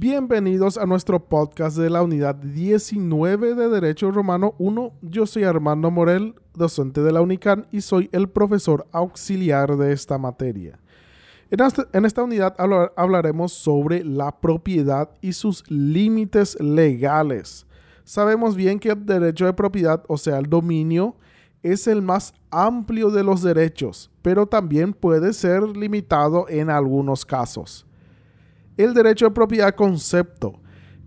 Bienvenidos a nuestro podcast de la unidad 19 de Derecho Romano 1. Yo soy Armando Morel, docente de la UNICAN y soy el profesor auxiliar de esta materia. En esta, unidad hablaremos sobre la propiedad y sus límites legales. Sabemos bien que el derecho de propiedad, o sea, el dominio, es el más amplio de los derechos, pero también puede ser limitado en algunos casos. El derecho de propiedad concepto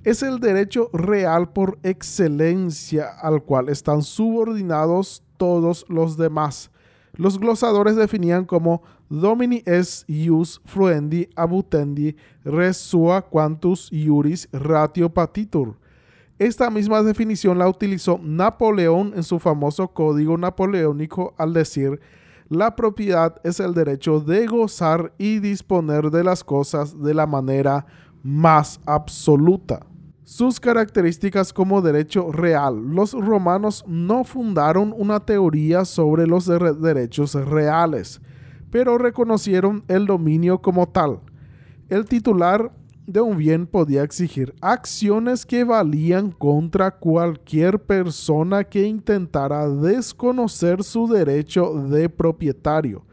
es el derecho real por excelencia al cual están subordinados todos los demás. Los glosadores definían como domini es ius fluendi abutendi res sua quantus iuris ratio patitur. Esta misma definición la utilizó Napoleón en su famoso Código Napoleónico al decir la propiedad es el derecho de gozar y disponer de las cosas de la manera más absoluta. Sus características como derecho real. Los romanos no fundaron una teoría sobre los derechos reales, pero reconocieron el dominio como tal. El titular de un bien podía exigir acciones que valían contra cualquier persona que intentara desconocer su derecho de propietario.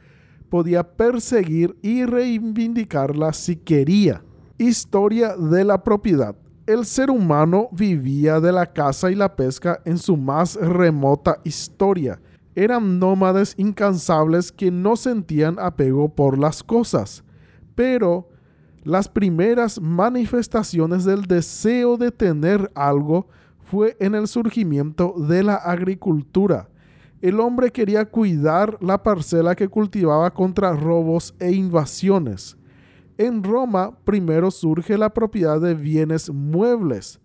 Podía perseguir y reivindicarla si quería. Historia de la propiedad. El ser humano vivía de la caza y la pesca en su más remota historia. Eran nómades incansables que no sentían apego por las cosas. Pero las primeras manifestaciones del deseo de tener algo fue en el surgimiento de la agricultura. El hombre quería cuidar la parcela que cultivaba contra robos e invasiones. En Roma primero surge la propiedad de bienes muebles.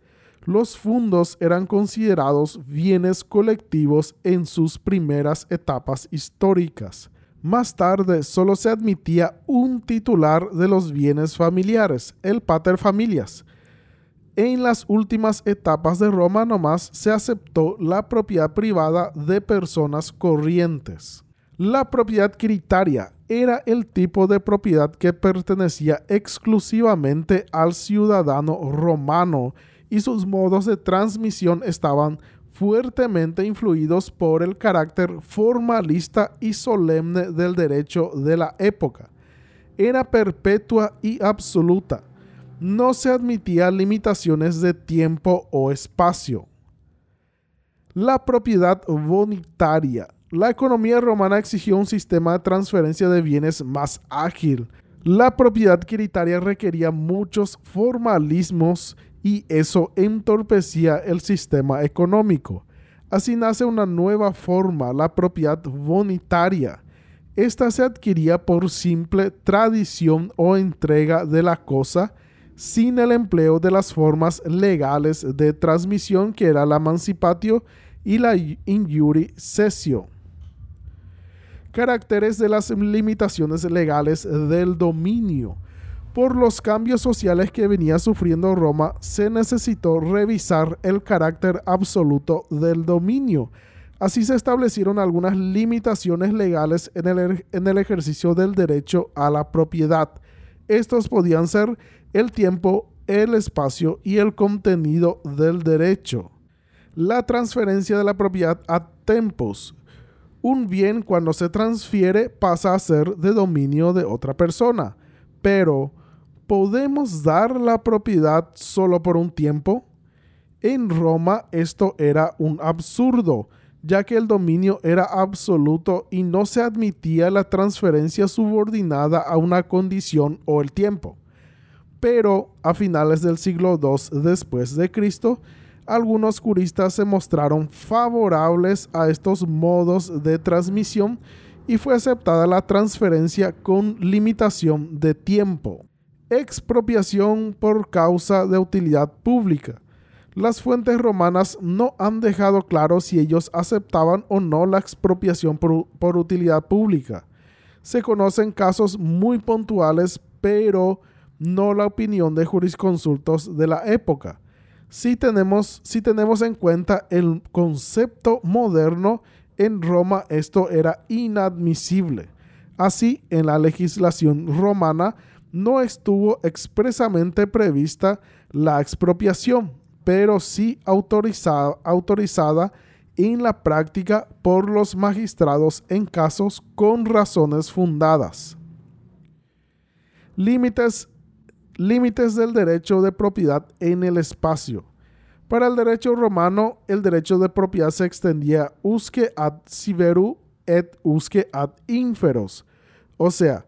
Los fundos eran considerados bienes colectivos en sus primeras etapas históricas. Más tarde solo se admitía un titular de los bienes familiares, el pater familias. En las últimas etapas de Roma nomás se aceptó la propiedad privada de personas corrientes. La propiedad critaria era el tipo de propiedad que pertenecía exclusivamente al ciudadano romano y sus modos de transmisión estaban fuertemente influidos por el carácter formalista y solemne del derecho de la época. Era perpetua y absoluta. No se admitían limitaciones de tiempo o espacio. La propiedad bonitaria. La economía romana exigió un sistema de transferencia de bienes más ágil. La propiedad quiritaria requería muchos formalismos y eso entorpecía el sistema económico. Así nace una nueva forma, la propiedad bonitaria. Esta se adquiría por simple tradición o entrega de la cosa sin el empleo de las formas legales de transmisión que era la emancipatio y la injuri cesio. Caracteres de las limitaciones legales del dominio. Por los cambios sociales que venía sufriendo Roma, se necesitó revisar el carácter absoluto del dominio. Así se establecieron algunas limitaciones legales en el, er, en el ejercicio del derecho a la propiedad. Estos podían ser el tiempo, el espacio y el contenido del derecho. La transferencia de la propiedad a tempos. Un bien cuando se transfiere pasa a ser de dominio de otra persona, pero ¿podemos dar la propiedad solo por un tiempo? En Roma esto era un absurdo, ya que el dominio era absoluto y no se admitía la transferencia subordinada a una condición o el tiempo. Pero a finales del siglo II después de algunos juristas se mostraron favorables a estos modos de transmisión y fue aceptada la transferencia con limitación de tiempo expropiación por causa de utilidad pública. Las fuentes romanas no han dejado claro si ellos aceptaban o no la expropiación por, utilidad pública. Se conocen casos muy puntuales, pero no la opinión de jurisconsultos de la época. Si tenemos, si tenemos en cuenta el concepto moderno, en Roma esto era inadmisible. Así, en la legislación romana, no estuvo expresamente prevista la expropiación, pero sí autorizada, autorizada en la práctica por los magistrados en casos con razones fundadas. Límites, límites del derecho de propiedad en el espacio. Para el derecho romano, el derecho de propiedad se extendía usque ad siveru et usque ad inferos, o sea,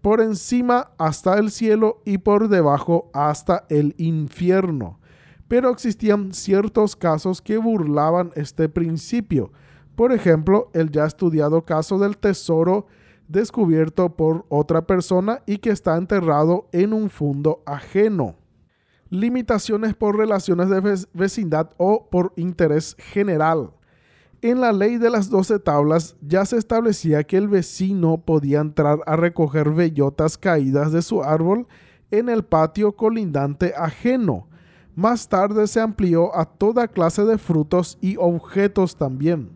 por, encima hasta el cielo y por debajo hasta el infierno. Pero existían ciertos casos que burlaban este principio. Por ejemplo, el ya estudiado caso del tesoro descubierto por otra persona y que está enterrado en un fondo ajeno. Limitaciones por relaciones de vecindad o por interés general. En la ley de las doce tablas ya se establecía que el vecino podía entrar a recoger bellotas caídas de su árbol en el patio colindante ajeno. Más tarde se amplió a toda clase de frutos y objetos también.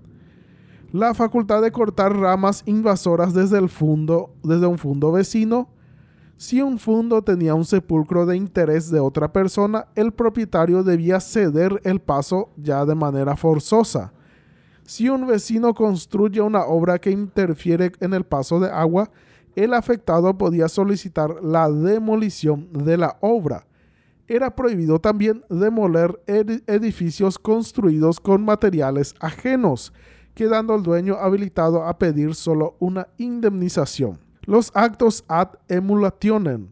La facultad de cortar ramas invasoras desde el fondo, desde un fondo vecino. Si un fondo tenía un sepulcro de interés de otra persona, el propietario debía ceder el paso ya de manera forzosa. Si un vecino construye una obra que interfiere en el paso de agua, el afectado podía solicitar la demolición de la obra. Era prohibido también demoler edificios construidos con materiales ajenos, quedando el dueño habilitado a pedir solo una indemnización. Los actos ad emulationem.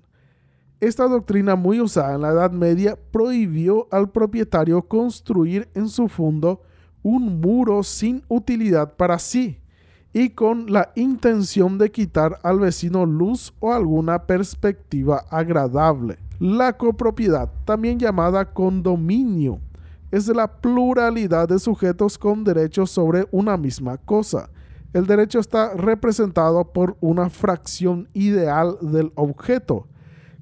Esta doctrina muy usada en la Edad Media prohibió al propietario construir en su fondo un muro sin utilidad para sí y con la intención de quitar al vecino luz o alguna perspectiva agradable. La copropiedad, también llamada condominio, es la pluralidad de sujetos con derechos sobre una misma cosa. El derecho está representado por una fracción ideal del objeto.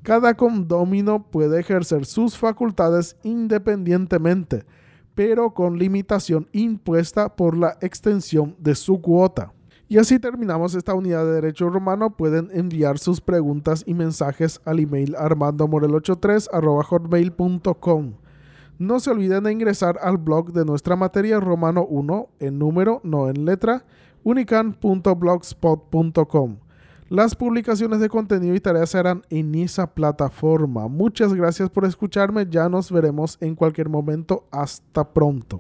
Cada condomino puede ejercer sus facultades independientemente pero con limitación impuesta por la extensión de su cuota. Y así terminamos esta unidad de Derecho Romano. Pueden enviar sus preguntas y mensajes al email armandomorel83 No se olviden de ingresar al blog de nuestra materia Romano 1 en número, no en letra, unican.blogspot.com. Las publicaciones de contenido y tareas serán en esa plataforma. Muchas gracias por escucharme. Ya nos veremos en cualquier momento. Hasta pronto.